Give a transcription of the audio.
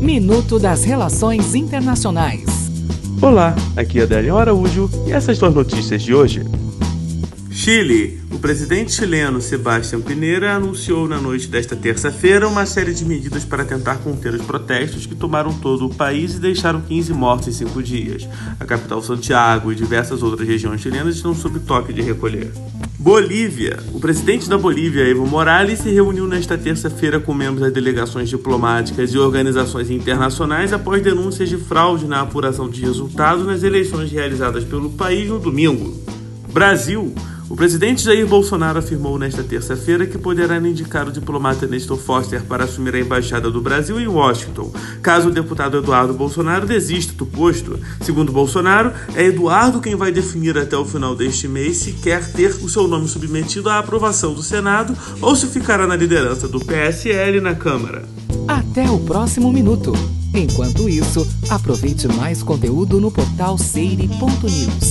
Minuto das Relações Internacionais. Olá, aqui é Adélio Araújo e essas duas notícias de hoje. Chile. O presidente chileno Sebastián Pineira anunciou na noite desta terça-feira uma série de medidas para tentar conter os protestos que tomaram todo o país e deixaram 15 mortos em cinco dias. A capital Santiago e diversas outras regiões chilenas estão sob toque de recolher. Bolívia. O presidente da Bolívia, Evo Morales, se reuniu nesta terça-feira com membros das delegações diplomáticas e organizações internacionais após denúncias de fraude na apuração de resultados nas eleições realizadas pelo país no domingo. Brasil. O presidente Jair Bolsonaro afirmou nesta terça-feira que poderá indicar o diplomata Nestor Foster para assumir a embaixada do Brasil em Washington, caso o deputado Eduardo Bolsonaro desista do posto. Segundo Bolsonaro, é Eduardo quem vai definir até o final deste mês se quer ter o seu nome submetido à aprovação do Senado ou se ficará na liderança do PSL na Câmara. Até o próximo minuto. Enquanto isso, aproveite mais conteúdo no portal seire.news.